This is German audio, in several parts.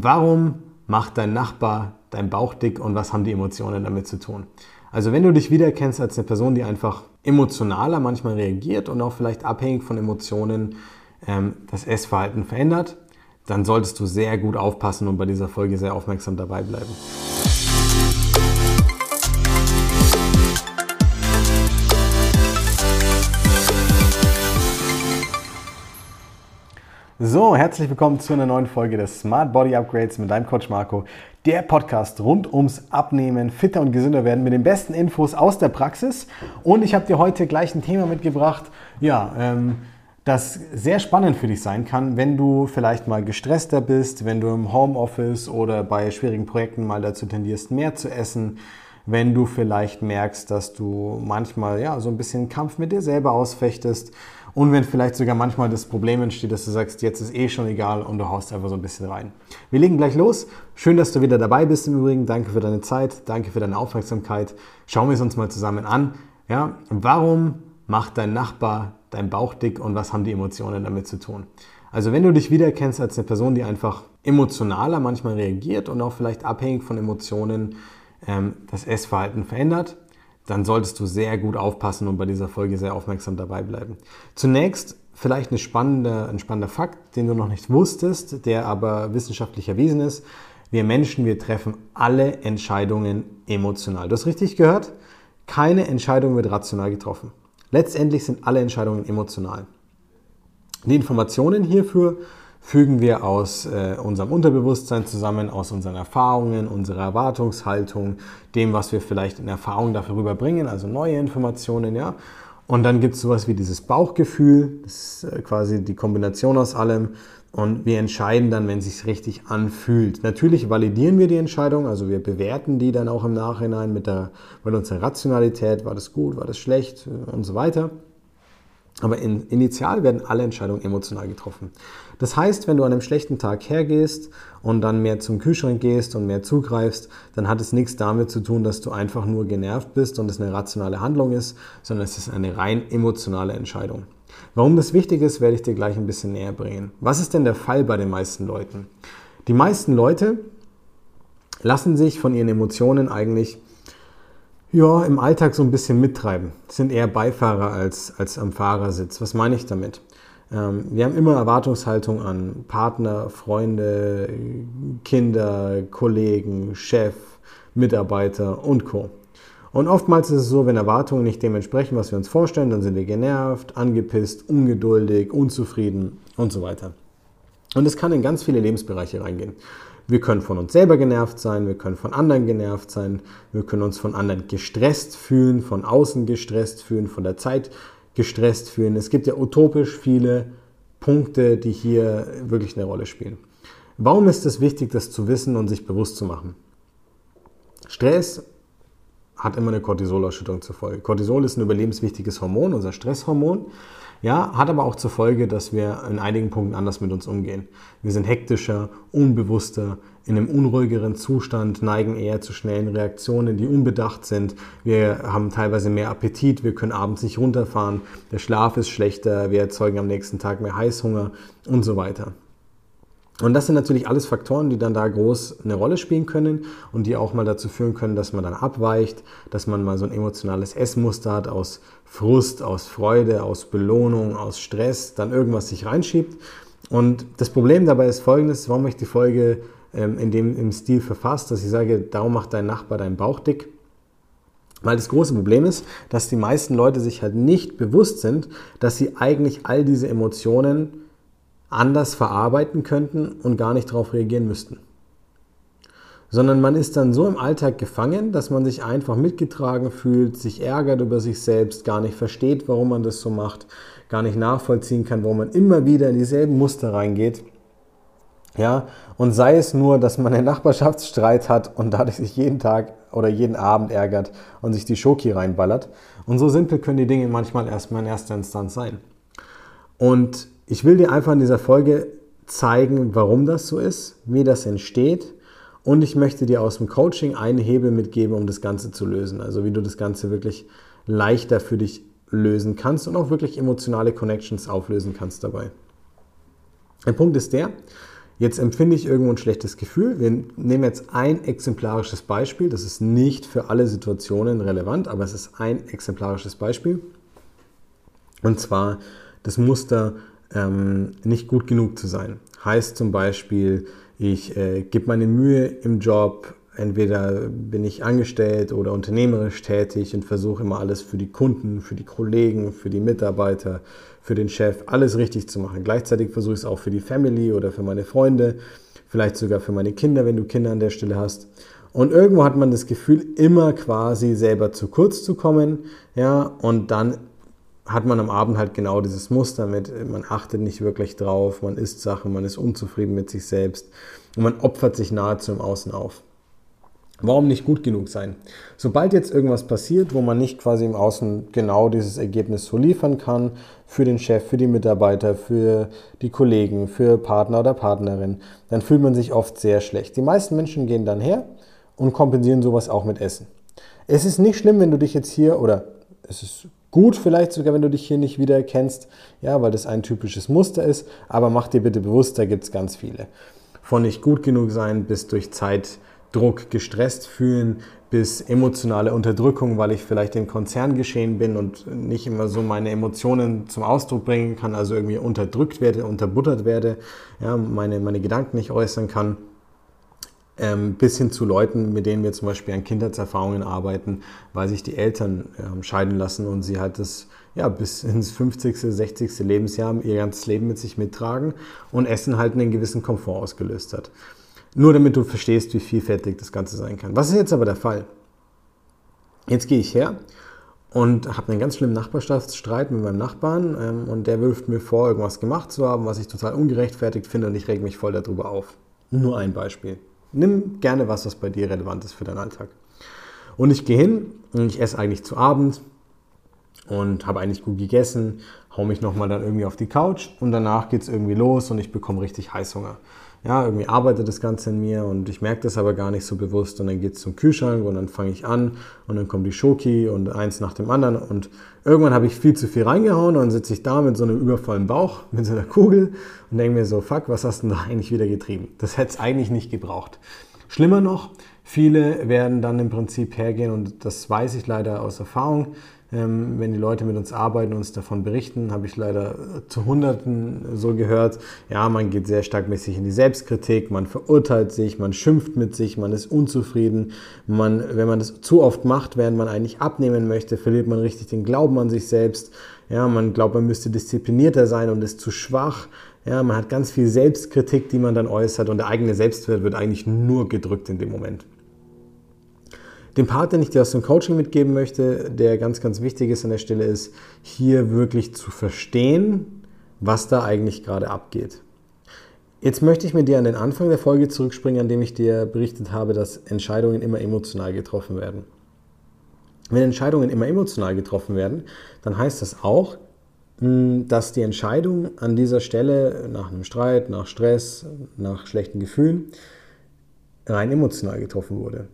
warum macht dein Nachbar dein Bauch dick und was haben die Emotionen damit zu tun? Also wenn du dich wiedererkennst als eine Person, die einfach emotionaler manchmal reagiert und auch vielleicht abhängig von Emotionen ähm, das Essverhalten verändert, dann solltest du sehr gut aufpassen und bei dieser Folge sehr aufmerksam dabei bleiben. So, herzlich willkommen zu einer neuen Folge des Smart Body Upgrades mit deinem Coach Marco. Der Podcast rund ums Abnehmen, fitter und gesünder werden mit den besten Infos aus der Praxis. Und ich habe dir heute gleich ein Thema mitgebracht, ja, ähm, das sehr spannend für dich sein kann, wenn du vielleicht mal gestresster bist, wenn du im Homeoffice oder bei schwierigen Projekten mal dazu tendierst, mehr zu essen, wenn du vielleicht merkst, dass du manchmal ja so ein bisschen Kampf mit dir selber ausfechtest und wenn vielleicht sogar manchmal das Problem entsteht, dass du sagst, jetzt ist eh schon egal und du haust einfach so ein bisschen rein. Wir legen gleich los. Schön, dass du wieder dabei bist im Übrigen. Danke für deine Zeit, danke für deine Aufmerksamkeit. Schauen wir es uns mal zusammen an. Ja, warum macht dein Nachbar dein Bauch dick und was haben die Emotionen damit zu tun? Also wenn du dich wiedererkennst als eine Person, die einfach emotionaler manchmal reagiert und auch vielleicht abhängig von Emotionen ähm, das Essverhalten verändert, dann solltest du sehr gut aufpassen und bei dieser Folge sehr aufmerksam dabei bleiben. Zunächst vielleicht eine spannende, ein spannender Fakt, den du noch nicht wusstest, der aber wissenschaftlich erwiesen ist. Wir Menschen, wir treffen alle Entscheidungen emotional. Du hast richtig gehört? Keine Entscheidung wird rational getroffen. Letztendlich sind alle Entscheidungen emotional. Die Informationen hierfür fügen wir aus äh, unserem Unterbewusstsein zusammen, aus unseren Erfahrungen, unserer Erwartungshaltung, dem, was wir vielleicht in Erfahrung dafür rüberbringen, also neue Informationen, ja. Und dann gibt es sowas wie dieses Bauchgefühl, das ist äh, quasi die Kombination aus allem. Und wir entscheiden dann, wenn es sich richtig anfühlt. Natürlich validieren wir die Entscheidung, also wir bewerten die dann auch im Nachhinein mit, der, mit unserer Rationalität, war das gut, war das schlecht und so weiter. Aber in, initial werden alle Entscheidungen emotional getroffen. Das heißt, wenn du an einem schlechten Tag hergehst und dann mehr zum Kühlschrank gehst und mehr zugreifst, dann hat es nichts damit zu tun, dass du einfach nur genervt bist und es eine rationale Handlung ist, sondern es ist eine rein emotionale Entscheidung. Warum das wichtig ist, werde ich dir gleich ein bisschen näher bringen. Was ist denn der Fall bei den meisten Leuten? Die meisten Leute lassen sich von ihren Emotionen eigentlich ja, im Alltag so ein bisschen mittreiben. Sind eher Beifahrer als, als am Fahrersitz. Was meine ich damit? Ähm, wir haben immer Erwartungshaltung an Partner, Freunde, Kinder, Kollegen, Chef, Mitarbeiter und Co. Und oftmals ist es so, wenn Erwartungen nicht dem entsprechen, was wir uns vorstellen, dann sind wir genervt, angepisst, ungeduldig, unzufrieden und so weiter. Und es kann in ganz viele Lebensbereiche reingehen. Wir können von uns selber genervt sein, wir können von anderen genervt sein, wir können uns von anderen gestresst fühlen, von außen gestresst fühlen, von der Zeit gestresst fühlen. Es gibt ja utopisch viele Punkte, die hier wirklich eine Rolle spielen. Warum ist es wichtig, das zu wissen und sich bewusst zu machen? Stress hat immer eine Cortisolausschüttung zur Folge. Cortisol ist ein überlebenswichtiges Hormon, unser Stresshormon. Ja, hat aber auch zur Folge, dass wir in einigen Punkten anders mit uns umgehen. Wir sind hektischer, unbewusster, in einem unruhigeren Zustand, neigen eher zu schnellen Reaktionen, die unbedacht sind. Wir haben teilweise mehr Appetit, wir können abends nicht runterfahren, der Schlaf ist schlechter, wir erzeugen am nächsten Tag mehr Heißhunger und so weiter. Und das sind natürlich alles Faktoren, die dann da groß eine Rolle spielen können und die auch mal dazu führen können, dass man dann abweicht, dass man mal so ein emotionales Essmuster hat aus Frust, aus Freude, aus Belohnung, aus Stress, dann irgendwas sich reinschiebt. Und das Problem dabei ist folgendes, warum ich die Folge ähm, in dem, im Stil verfasst, dass ich sage, darum macht dein Nachbar deinen Bauch dick. Weil das große Problem ist, dass die meisten Leute sich halt nicht bewusst sind, dass sie eigentlich all diese Emotionen anders verarbeiten könnten und gar nicht darauf reagieren müssten. Sondern man ist dann so im Alltag gefangen, dass man sich einfach mitgetragen fühlt, sich ärgert über sich selbst, gar nicht versteht, warum man das so macht, gar nicht nachvollziehen kann, warum man immer wieder in dieselben Muster reingeht. Ja, und sei es nur, dass man einen Nachbarschaftsstreit hat und dadurch sich jeden Tag oder jeden Abend ärgert und sich die Schoki reinballert. Und so simpel können die Dinge manchmal erstmal in erster Instanz sein. Und ich will dir einfach in dieser Folge zeigen, warum das so ist, wie das entsteht und ich möchte dir aus dem Coaching einen Hebel mitgeben, um das Ganze zu lösen. Also wie du das Ganze wirklich leichter für dich lösen kannst und auch wirklich emotionale Connections auflösen kannst dabei. Der Punkt ist der, Jetzt empfinde ich irgendwo ein schlechtes Gefühl. Wir nehmen jetzt ein exemplarisches Beispiel. Das ist nicht für alle Situationen relevant, aber es ist ein exemplarisches Beispiel. Und zwar das Muster, ähm, nicht gut genug zu sein. Heißt zum Beispiel, ich äh, gebe meine Mühe im Job, entweder bin ich angestellt oder unternehmerisch tätig und versuche immer alles für die Kunden, für die Kollegen, für die Mitarbeiter, für den Chef, alles richtig zu machen. Gleichzeitig versuche ich es auch für die Family oder für meine Freunde, vielleicht sogar für meine Kinder, wenn du Kinder an der Stelle hast. Und irgendwo hat man das Gefühl, immer quasi selber zu kurz zu kommen, ja, und dann hat man am Abend halt genau dieses Muster mit, man achtet nicht wirklich drauf, man isst Sachen, man ist unzufrieden mit sich selbst und man opfert sich nahezu im Außen auf. Warum nicht gut genug sein? Sobald jetzt irgendwas passiert, wo man nicht quasi im Außen genau dieses Ergebnis so liefern kann, für den Chef, für die Mitarbeiter, für die Kollegen, für Partner oder Partnerin, dann fühlt man sich oft sehr schlecht. Die meisten Menschen gehen dann her und kompensieren sowas auch mit Essen. Es ist nicht schlimm, wenn du dich jetzt hier, oder es ist gut vielleicht sogar, wenn du dich hier nicht wiedererkennst, ja, weil das ein typisches Muster ist, aber mach dir bitte bewusst, da gibt es ganz viele. Von nicht gut genug sein bis durch Zeit Druck, gestresst fühlen bis emotionale Unterdrückung, weil ich vielleicht im Konzern geschehen bin und nicht immer so meine Emotionen zum Ausdruck bringen kann, also irgendwie unterdrückt werde, unterbuttert werde, ja, meine, meine Gedanken nicht äußern kann. Ähm, bis hin zu Leuten, mit denen wir zum Beispiel an Kindheitserfahrungen arbeiten, weil sich die Eltern ähm, scheiden lassen und sie halt das ja, bis ins 50., 60. Lebensjahr ihr ganzes Leben mit sich mittragen und Essen halt einen gewissen Komfort ausgelöst hat. Nur damit du verstehst, wie vielfältig das Ganze sein kann. Was ist jetzt aber der Fall? Jetzt gehe ich her und habe einen ganz schlimmen Nachbarschaftsstreit mit meinem Nachbarn ähm, und der wirft mir vor, irgendwas gemacht zu haben, was ich total ungerechtfertigt finde und ich reg mich voll darüber auf. Nur ein Beispiel. Nimm gerne was, was bei dir relevant ist für deinen Alltag. Und ich gehe hin und ich esse eigentlich zu Abend und habe eigentlich gut gegessen, hau mich nochmal dann irgendwie auf die Couch und danach geht es irgendwie los und ich bekomme richtig Heißhunger ja, irgendwie arbeitet das Ganze in mir und ich merke das aber gar nicht so bewusst und dann geht es zum Kühlschrank und dann fange ich an und dann kommt die Schoki und eins nach dem anderen und irgendwann habe ich viel zu viel reingehauen und dann sitze ich da mit so einem übervollen Bauch, mit so einer Kugel und denke mir so, fuck, was hast du denn da eigentlich wieder getrieben? Das hätte es eigentlich nicht gebraucht. Schlimmer noch, viele werden dann im Prinzip hergehen und das weiß ich leider aus Erfahrung, ähm, wenn die Leute mit uns arbeiten und uns davon berichten, habe ich leider zu Hunderten so gehört, ja, man geht sehr stark mäßig in die Selbstkritik, man verurteilt sich, man schimpft mit sich, man ist unzufrieden. Man, wenn man das zu oft macht, während man eigentlich abnehmen möchte, verliert man richtig den Glauben an sich selbst. Ja, man glaubt, man müsste disziplinierter sein und ist zu schwach. Ja, man hat ganz viel Selbstkritik, die man dann äußert und der eigene Selbstwert wird eigentlich nur gedrückt in dem Moment. Den Part, den ich dir aus dem Coaching mitgeben möchte, der ganz, ganz wichtig ist an der Stelle, ist, hier wirklich zu verstehen, was da eigentlich gerade abgeht. Jetzt möchte ich mit dir an den Anfang der Folge zurückspringen, an dem ich dir berichtet habe, dass Entscheidungen immer emotional getroffen werden. Wenn Entscheidungen immer emotional getroffen werden, dann heißt das auch, hm, dass die Entscheidung an dieser Stelle nach einem Streit, nach Stress, nach schlechten Gefühlen rein emotional getroffen wurde.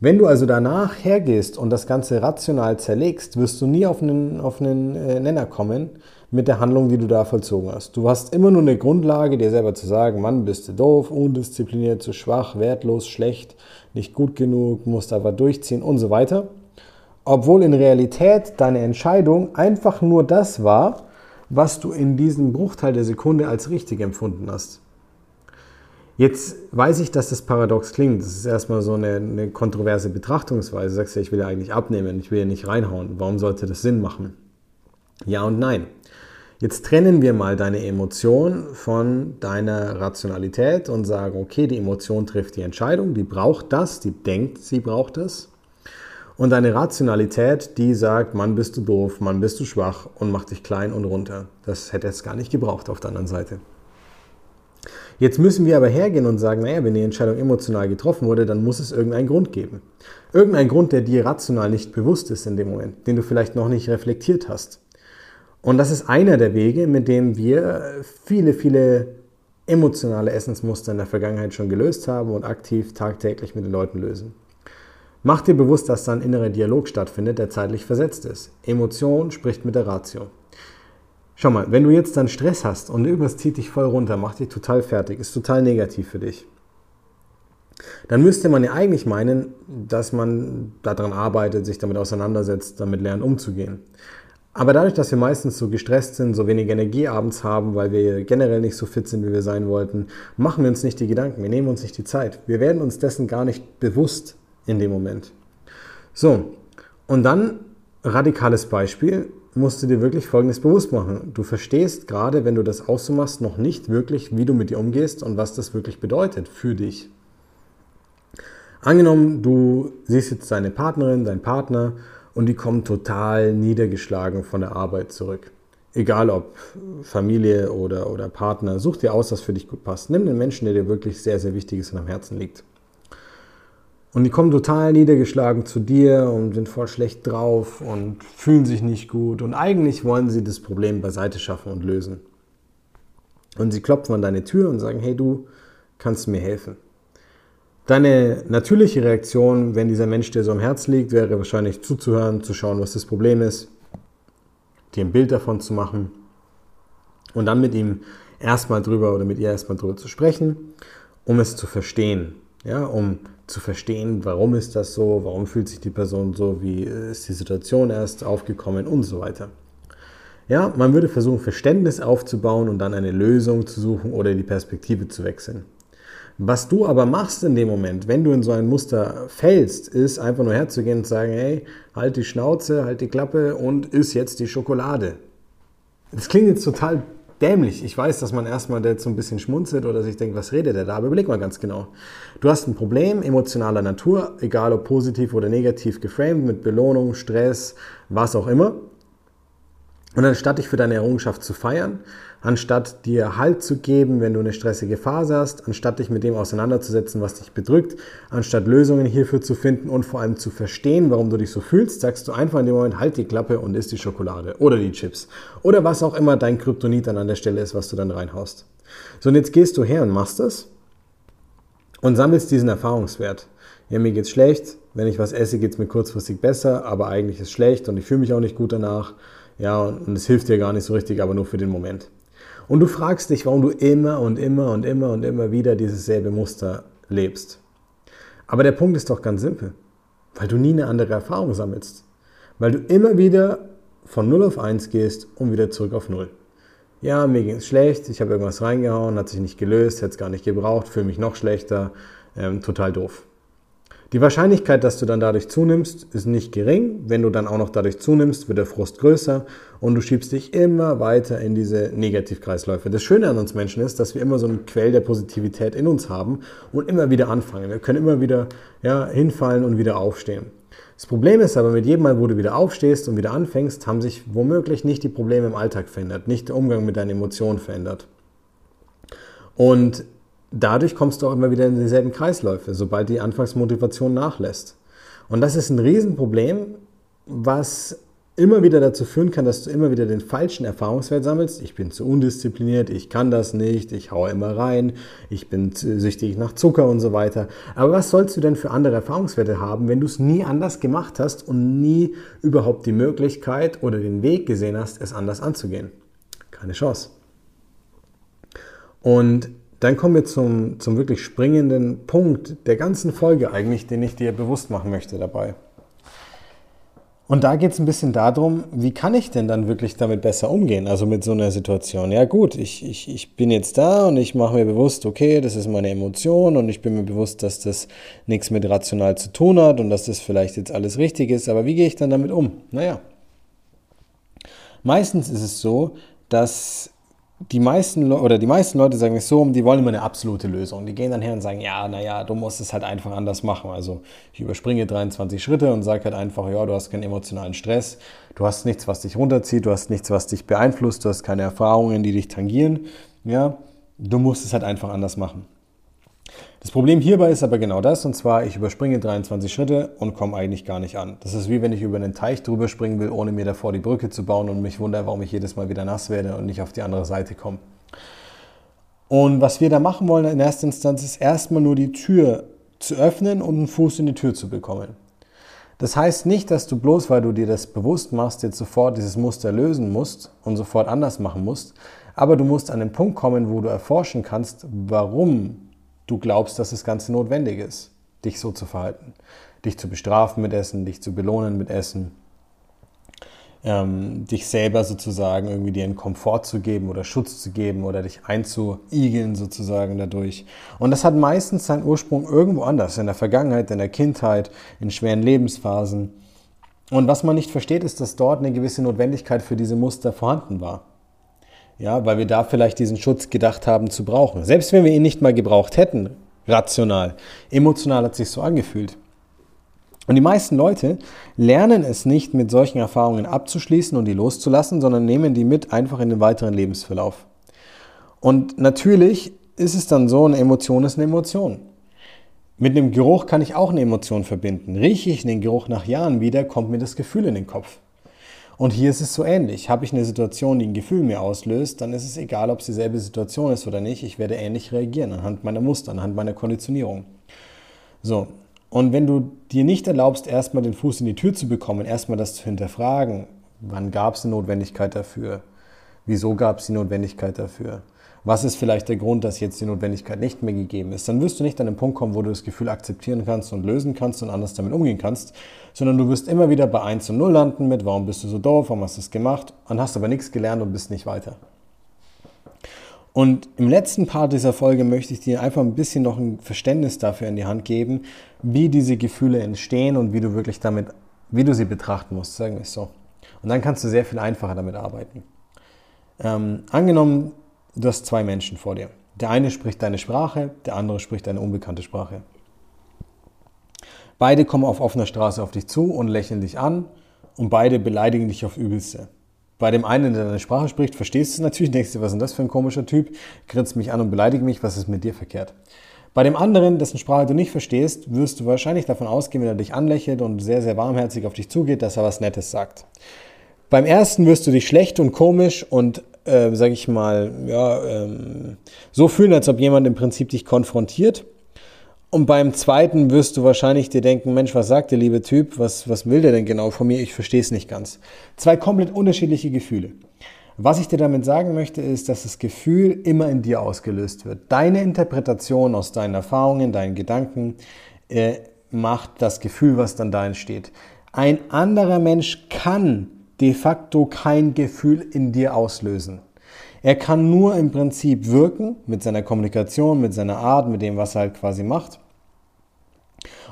Wenn du also danach hergehst und das Ganze rational zerlegst, wirst du nie auf einen, auf einen äh, Nenner kommen mit der Handlung, die du da vollzogen hast. Du hast immer nur eine Grundlage, dir selber zu sagen, Mann, bist du doof, undiszipliniert, zu schwach, wertlos, schlecht, nicht gut genug, musst aber durchziehen und so weiter. Obwohl in Realität deine Entscheidung einfach nur das war, was du in diesem Bruchteil der Sekunde als richtig empfunden hast. Jetzt weiß ich, dass das paradox klingt. Das ist erstmal so eine, eine kontroverse Betrachtungsweise. Du sagst ja, ich will ja eigentlich abnehmen, ich will ja nicht reinhauen. Warum sollte das Sinn machen? Ja und nein. Jetzt trennen wir mal deine Emotion von deiner Rationalität und sagen, okay, die Emotion trifft die Entscheidung, die braucht das, die denkt, sie braucht das. Und deine Rationalität, die sagt, Mann, bist du doof, Mann, bist du schwach und macht dich klein und runter. Das hätte es gar nicht gebraucht auf der anderen Seite. Jetzt müssen wir aber hergehen und sagen, naja, wenn die Entscheidung emotional getroffen wurde, dann muss es irgendeinen Grund geben. Irgendeinen Grund, der dir rational nicht bewusst ist in dem Moment, den du vielleicht noch nicht reflektiert hast. Und das ist einer der Wege, mit dem wir viele, viele emotionale Essensmuster in der Vergangenheit schon gelöst haben und aktiv tagtäglich mit den Leuten lösen. Mach dir bewusst, dass da ein innerer Dialog stattfindet, der zeitlich versetzt ist. Emotion spricht mit der Ratio. Schau mal, wenn du jetzt dann Stress hast und irgendwas zieht dich voll runter, macht dich total fertig, ist total negativ für dich, dann müsste man ja eigentlich meinen, dass man daran arbeitet, sich damit auseinandersetzt, damit lernt umzugehen. Aber dadurch, dass wir meistens so gestresst sind, so wenig Energie abends haben, weil wir generell nicht so fit sind, wie wir sein wollten, machen wir uns nicht die Gedanken, wir nehmen uns nicht die Zeit. Wir werden uns dessen gar nicht bewusst in dem Moment. So, und dann radikales Beispiel, musst du dir wirklich Folgendes bewusst machen. Du verstehst gerade, wenn du das auch so machst, noch nicht wirklich, wie du mit dir umgehst und was das wirklich bedeutet für dich. Angenommen, du siehst jetzt deine Partnerin, deinen Partner und die kommen total niedergeschlagen von der Arbeit zurück. Egal ob Familie oder, oder Partner, such dir aus, was für dich gut passt. Nimm den Menschen, der dir wirklich sehr, sehr wichtig ist und am Herzen liegt. Und die kommen total niedergeschlagen zu dir und sind voll schlecht drauf und fühlen sich nicht gut. Und eigentlich wollen sie das Problem beiseite schaffen und lösen. Und sie klopfen an deine Tür und sagen, hey du, kannst du mir helfen? Deine natürliche Reaktion, wenn dieser Mensch dir so am Herz liegt, wäre wahrscheinlich zuzuhören, zu schauen, was das Problem ist, dir ein Bild davon zu machen und dann mit ihm erstmal drüber oder mit ihr erstmal drüber zu sprechen, um es zu verstehen. Ja, um zu verstehen, warum ist das so, warum fühlt sich die Person so, wie ist die Situation erst aufgekommen und so weiter. Ja, man würde versuchen, Verständnis aufzubauen und dann eine Lösung zu suchen oder die Perspektive zu wechseln. Was du aber machst in dem Moment, wenn du in so ein Muster fällst, ist einfach nur herzugehen und sagen, hey, halt die Schnauze, halt die Klappe und isst jetzt die Schokolade. Das klingt jetzt total dämlich. Ich weiß, dass man erstmal jetzt so ein bisschen schmunzelt oder sich denkt, was redet der da? Aber überleg mal ganz genau. Du hast ein Problem emotionaler Natur, egal ob positiv oder negativ geframed, mit Belohnung, Stress, was auch immer. Und anstatt dich für deine Errungenschaft zu feiern, anstatt dir Halt zu geben, wenn du eine stressige Phase hast, anstatt dich mit dem auseinanderzusetzen, was dich bedrückt, anstatt Lösungen hierfür zu finden und vor allem zu verstehen, warum du dich so fühlst, sagst du einfach in dem Moment, halt die Klappe und isst die Schokolade oder die Chips oder was auch immer dein Kryptonit dann an der Stelle ist, was du dann reinhaust. So, und jetzt gehst du her und machst das und sammelst diesen Erfahrungswert. Ja, mir geht's schlecht, wenn ich was esse, geht's mir kurzfristig besser, aber eigentlich ist es schlecht und ich fühle mich auch nicht gut danach. Ja, und es hilft dir gar nicht so richtig, aber nur für den Moment. Und du fragst dich, warum du immer und immer und immer und immer wieder dieses selbe Muster lebst. Aber der Punkt ist doch ganz simpel, weil du nie eine andere Erfahrung sammelst. Weil du immer wieder von 0 auf 1 gehst und wieder zurück auf 0. Ja, mir ging es schlecht, ich habe irgendwas reingehauen, hat sich nicht gelöst, hätte es gar nicht gebraucht, fühle mich noch schlechter, ähm, total doof. Die Wahrscheinlichkeit, dass du dann dadurch zunimmst, ist nicht gering. Wenn du dann auch noch dadurch zunimmst, wird der Frust größer und du schiebst dich immer weiter in diese Negativkreisläufe. Das Schöne an uns Menschen ist, dass wir immer so einen Quell der Positivität in uns haben und immer wieder anfangen. Wir können immer wieder ja, hinfallen und wieder aufstehen. Das Problem ist aber, mit jedem Mal, wo du wieder aufstehst und wieder anfängst, haben sich womöglich nicht die Probleme im Alltag verändert, nicht der Umgang mit deinen Emotionen verändert. Und dadurch kommst du auch immer wieder in dieselben Kreisläufe, sobald die Anfangsmotivation nachlässt. Und das ist ein Riesenproblem, was immer wieder dazu führen kann, dass du immer wieder den falschen Erfahrungswert sammelst. Ich bin zu undiszipliniert, ich kann das nicht, ich haue immer rein, ich bin süchtig nach Zucker und so weiter. Aber was sollst du denn für andere Erfahrungswerte haben, wenn du es nie anders gemacht hast und nie überhaupt die Möglichkeit oder den Weg gesehen hast, es anders anzugehen? Keine Chance. Und dann kommen wir zum, zum wirklich springenden Punkt der ganzen Folge eigentlich, den ich dir bewusst machen möchte dabei. Und da geht es ein bisschen darum, wie kann ich denn dann wirklich damit besser umgehen, also mit so einer Situation. Ja gut, ich, ich, ich bin jetzt da und ich mache mir bewusst, okay, das ist meine Emotion und ich bin mir bewusst, dass das nichts mit rational zu tun hat und dass das vielleicht jetzt alles richtig ist, aber wie gehe ich dann damit um? Naja, meistens ist es so, dass die meisten oder die meisten Leute sagen es so, die wollen immer eine absolute Lösung. Die gehen dann her und sagen, ja, naja, du musst es halt einfach anders machen. Also ich überspringe 23 Schritte und sage halt einfach, ja, du hast keinen emotionalen Stress, du hast nichts, was dich runterzieht, du hast nichts, was dich beeinflusst, du hast keine Erfahrungen, die dich tangieren. Ja, du musst es halt einfach anders machen. Das Problem hierbei ist aber genau das, und zwar ich überspringe 23 Schritte und komme eigentlich gar nicht an. Das ist wie wenn ich über einen Teich drüber springen will, ohne mir davor die Brücke zu bauen und mich wundere, warum ich jedes Mal wieder nass werde und nicht auf die andere Seite komme. Und was wir da machen wollen in erster Instanz ist erstmal nur die Tür zu öffnen und einen Fuß in die Tür zu bekommen. Das heißt nicht, dass du bloß, weil du dir das bewusst machst, jetzt sofort dieses Muster lösen musst und sofort anders machen musst, aber du musst an den Punkt kommen, wo du erforschen kannst, warum du glaubst, dass das Ganze notwendig ist, dich so zu verhalten. Dich zu bestrafen mit Essen, dich zu belohnen mit Essen, ähm, dich selber sozusagen irgendwie dir einen Komfort zu geben oder Schutz zu geben oder dich einzuigeln sozusagen dadurch. Und das hat meistens seinen Ursprung irgendwo anders, in der Vergangenheit, in der Kindheit, in schweren Lebensphasen. Und was man nicht versteht, ist, dass dort eine gewisse Notwendigkeit für diese Muster vorhanden war. Ja, weil wir da vielleicht diesen Schutz gedacht haben zu brauchen. Selbst wenn wir ihn nicht mal gebraucht hätten, rational, emotional hat sich so angefühlt. Und die meisten Leute lernen es nicht, mit solchen Erfahrungen abzuschließen und die loszulassen, sondern nehmen die mit einfach in den weiteren Lebensverlauf. Und natürlich ist es dann so, eine Emotion ist eine Emotion. Mit einem Geruch kann ich auch eine Emotion verbinden. Rieche ich den Geruch nach Jahren wieder, kommt mir das Gefühl in den Kopf. Und hier ist es so ähnlich. Habe ich eine Situation, die ein Gefühl mir auslöst, dann ist es egal, ob es dieselbe Situation ist oder nicht. Ich werde ähnlich reagieren anhand meiner Muster, anhand meiner Konditionierung. So, und wenn du dir nicht erlaubst, erstmal den Fuß in die Tür zu bekommen, erstmal das zu hinterfragen, wann gab es eine Notwendigkeit dafür? Wieso gab es die Notwendigkeit dafür? Was ist vielleicht der Grund, dass jetzt die Notwendigkeit nicht mehr gegeben ist? Dann wirst du nicht an den Punkt kommen, wo du das Gefühl akzeptieren kannst und lösen kannst und anders damit umgehen kannst, sondern du wirst immer wieder bei 1 und 0 landen mit, warum bist du so doof, warum hast du das gemacht und hast aber nichts gelernt und bist nicht weiter. Und im letzten Part dieser Folge möchte ich dir einfach ein bisschen noch ein Verständnis dafür in die Hand geben, wie diese Gefühle entstehen und wie du wirklich damit, wie du sie betrachten musst, sagen wir es so. Und dann kannst du sehr viel einfacher damit arbeiten. Ähm, angenommen, du hast zwei Menschen vor dir. Der eine spricht deine Sprache, der andere spricht eine unbekannte Sprache. Beide kommen auf offener Straße auf dich zu und lächeln dich an und beide beleidigen dich auf übelste. Bei dem einen, der deine Sprache spricht, verstehst du es natürlich, denkst du, was ist denn das für ein komischer Typ, grinst mich an und beleidigt mich, was ist mit dir verkehrt? Bei dem anderen, dessen Sprache du nicht verstehst, wirst du wahrscheinlich davon ausgehen, wenn er dich anlächelt und sehr, sehr warmherzig auf dich zugeht, dass er was Nettes sagt. Beim ersten wirst du dich schlecht und komisch und, äh, sag ich mal, ja, ähm, so fühlen, als ob jemand im Prinzip dich konfrontiert. Und beim zweiten wirst du wahrscheinlich dir denken, Mensch, was sagt der liebe Typ? Was, was will der denn genau von mir? Ich verstehe es nicht ganz. Zwei komplett unterschiedliche Gefühle. Was ich dir damit sagen möchte, ist, dass das Gefühl immer in dir ausgelöst wird. Deine Interpretation aus deinen Erfahrungen, deinen Gedanken äh, macht das Gefühl, was dann da entsteht. Ein anderer Mensch kann de facto kein Gefühl in dir auslösen. Er kann nur im Prinzip wirken mit seiner Kommunikation, mit seiner Art, mit dem, was er halt quasi macht.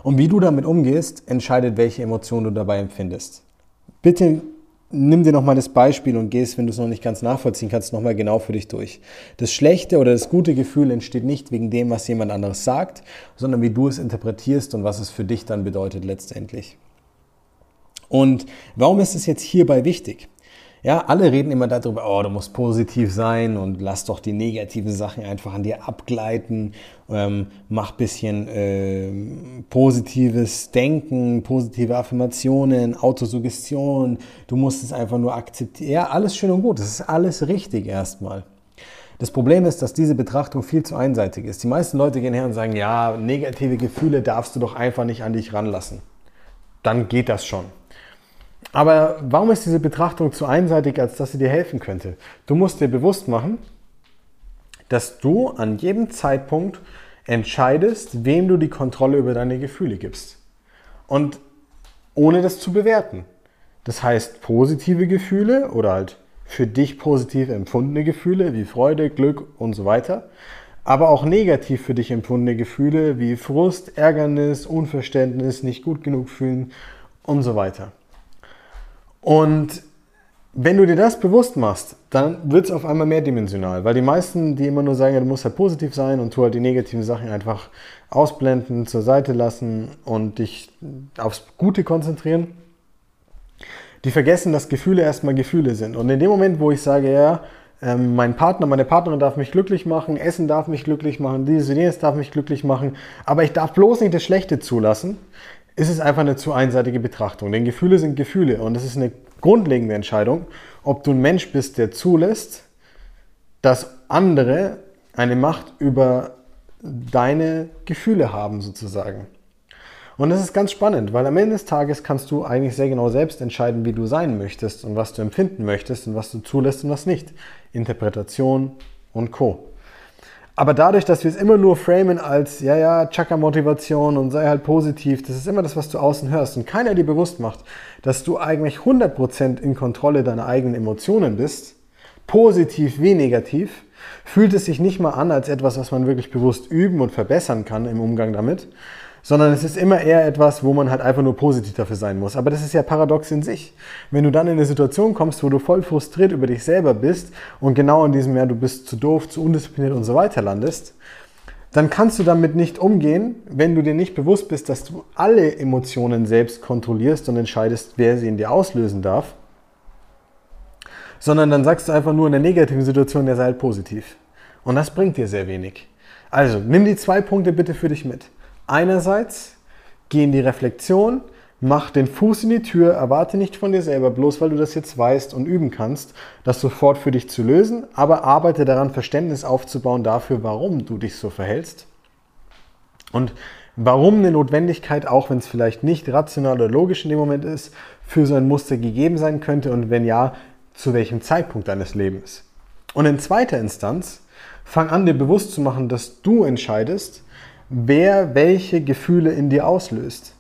Und wie du damit umgehst, entscheidet, welche Emotionen du dabei empfindest. Bitte nimm dir nochmal das Beispiel und gehst, wenn du es noch nicht ganz nachvollziehen kannst, nochmal genau für dich durch. Das schlechte oder das gute Gefühl entsteht nicht wegen dem, was jemand anderes sagt, sondern wie du es interpretierst und was es für dich dann bedeutet letztendlich. Und warum ist es jetzt hierbei wichtig? Ja, alle reden immer darüber, oh, du musst positiv sein und lass doch die negativen Sachen einfach an dir abgleiten. Ähm, mach bisschen äh, positives Denken, positive Affirmationen, Autosuggestion. Du musst es einfach nur akzeptieren. Ja, alles schön und gut. Das ist alles richtig erstmal. Das Problem ist, dass diese Betrachtung viel zu einseitig ist. Die meisten Leute gehen her und sagen, ja, negative Gefühle darfst du doch einfach nicht an dich ranlassen. Dann geht das schon. Aber warum ist diese Betrachtung zu einseitig, als dass sie dir helfen könnte? Du musst dir bewusst machen, dass du an jedem Zeitpunkt entscheidest, wem du die Kontrolle über deine Gefühle gibst. Und ohne das zu bewerten. Das heißt, positive Gefühle oder halt für dich positiv empfundene Gefühle wie Freude, Glück und so weiter, aber auch negativ für dich empfundene Gefühle wie Frust, Ärgernis, Unverständnis, nicht gut genug fühlen und so weiter. Und wenn du dir das bewusst machst, dann wird es auf einmal mehrdimensional, weil die meisten, die immer nur sagen, du musst halt positiv sein und tu halt die negativen Sachen einfach ausblenden, zur Seite lassen und dich aufs Gute konzentrieren, die vergessen, dass Gefühle erstmal Gefühle sind. Und in dem Moment, wo ich sage, ja, ähm, mein Partner, meine Partnerin darf mich glücklich machen, Essen darf mich glücklich machen, dieses und jenes darf mich glücklich machen, aber ich darf bloß nicht das Schlechte zulassen, ist es einfach eine zu einseitige Betrachtung. Denn Gefühle sind Gefühle und es ist eine grundlegende Entscheidung, ob du ein Mensch bist, der zulässt, dass andere eine Macht über deine Gefühle haben sozusagen. Und das ist ganz spannend, weil am Ende des Tages kannst du eigentlich sehr genau selbst entscheiden, wie du sein möchtest und was du empfinden möchtest und was du zulässt und was nicht. Interpretation und Co. Aber dadurch, dass wir es immer nur framen als, ja, ja, Chakra-Motivation und sei halt positiv, das ist immer das, was du außen hörst. Und keiner dir bewusst macht, dass du eigentlich 100% in Kontrolle deiner eigenen Emotionen bist, positiv wie negativ, fühlt es sich nicht mal an als etwas, was man wirklich bewusst üben und verbessern kann im Umgang damit, sondern es ist immer eher etwas, wo man halt einfach nur positiv dafür sein muss. Aber das ist ja paradox in sich. Wenn du dann in eine Situation kommst, wo du voll frustriert über dich selber bist und genau in diesem Jahr du bist zu doof, zu undiszipliniert und so weiter landest, dann kannst du damit nicht umgehen, wenn du dir nicht bewusst bist, dass du alle Emotionen selbst kontrollierst und entscheidest, wer sie in dir auslösen darf, sondern dann sagst du einfach nur in der negativen Situation, der sei halt positiv. Und das bringt dir sehr wenig. Also, nimm die zwei Punkte bitte für dich mit. Einerseits, geh in die Reflexion, mach den Fuß in die Tür, erwarte nicht von dir selber, bloß weil du das jetzt weißt und üben kannst, das sofort für dich zu lösen, aber arbeite daran, Verständnis aufzubauen dafür, warum du dich so verhältst. Und warum eine Notwendigkeit, auch wenn es vielleicht nicht rational oder logisch in dem Moment ist, für so ein Muster gegeben sein könnte und wenn ja, zu welchem Zeitpunkt deines Lebens. Und in zweiter Instanz, fang an, dir bewusst zu machen, dass du entscheidest, wer welche Gefühle in dir auslöst.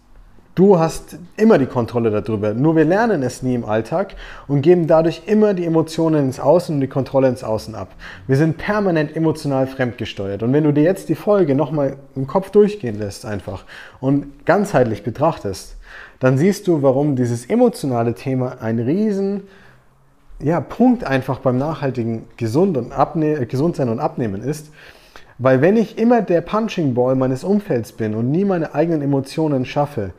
Du hast immer die Kontrolle darüber. Nur wir lernen es nie im Alltag und geben dadurch immer die Emotionen ins Außen und die Kontrolle ins Außen ab. Wir sind permanent emotional fremdgesteuert. Und wenn du dir jetzt die Folge nochmal im Kopf durchgehen lässt einfach und ganzheitlich betrachtest, dann siehst du, warum dieses emotionale Thema ein riesen ja, Punkt einfach beim nachhaltigen Gesund und Abne Gesundsein und Abnehmen ist. Weil wenn ich immer der Punching Ball meines Umfelds bin und nie meine eigenen Emotionen schaffe,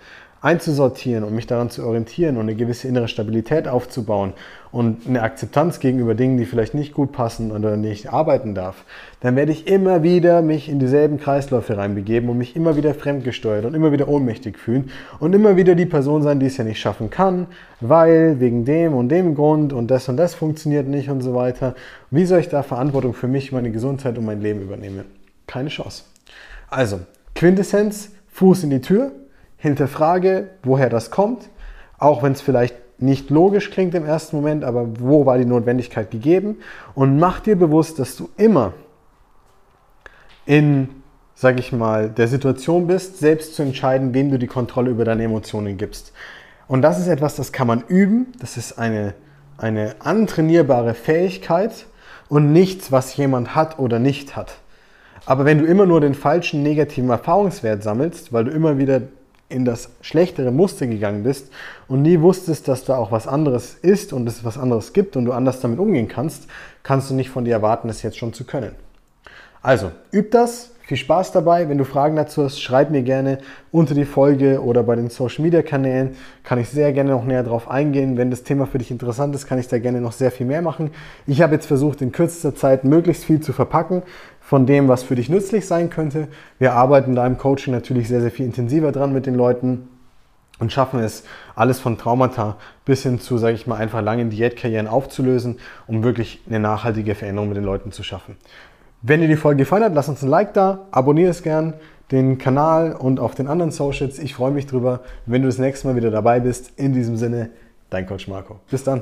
einzusortieren und mich daran zu orientieren und eine gewisse innere Stabilität aufzubauen und eine Akzeptanz gegenüber Dingen, die vielleicht nicht gut passen oder nicht arbeiten darf, dann werde ich immer wieder mich in dieselben Kreisläufe reinbegeben und mich immer wieder fremdgesteuert und immer wieder ohnmächtig fühlen und immer wieder die Person sein, die es ja nicht schaffen kann, weil wegen dem und dem Grund und das und das funktioniert nicht und so weiter. Wie soll ich da Verantwortung für mich, meine Gesundheit und mein Leben übernehmen? Keine Chance. Also, Quintessenz, Fuß in die Tür, hinterfrage, woher das kommt, auch wenn es vielleicht nicht logisch klingt im ersten Moment, aber wo war die Notwendigkeit gegeben und mach dir bewusst, dass du immer in, sag ich mal, der Situation bist, selbst zu entscheiden, wem du die Kontrolle über deine Emotionen gibst. Und das ist etwas, das kann man üben, das ist eine, eine antrainierbare Fähigkeit und nichts, was jemand hat oder nicht hat. Aber wenn du immer nur den falschen negativen Erfahrungswert sammelst, weil du immer wieder in das schlechtere Muster gegangen bist und nie wusstest, dass da auch was anderes ist und es was anderes gibt und du anders damit umgehen kannst, kannst du nicht von dir erwarten, es jetzt schon zu können. Also, üb das. Viel Spaß dabei. Wenn du Fragen dazu hast, schreib mir gerne unter die Folge oder bei den Social Media Kanälen. Kann ich sehr gerne noch näher drauf eingehen. Wenn das Thema für dich interessant ist, kann ich da gerne noch sehr viel mehr machen. Ich habe jetzt versucht, in kürzester Zeit möglichst viel zu verpacken von dem, was für dich nützlich sein könnte. Wir arbeiten da im Coaching natürlich sehr, sehr viel intensiver dran mit den Leuten und schaffen es, alles von Traumata bis hin zu, sage ich mal, einfach langen Diätkarrieren aufzulösen, um wirklich eine nachhaltige Veränderung mit den Leuten zu schaffen. Wenn dir die Folge gefallen hat, lass uns ein Like da, abonniere es gern, den Kanal und auf den anderen Socials. Ich freue mich drüber, wenn du das nächste Mal wieder dabei bist. In diesem Sinne, dein Coach Marco. Bis dann.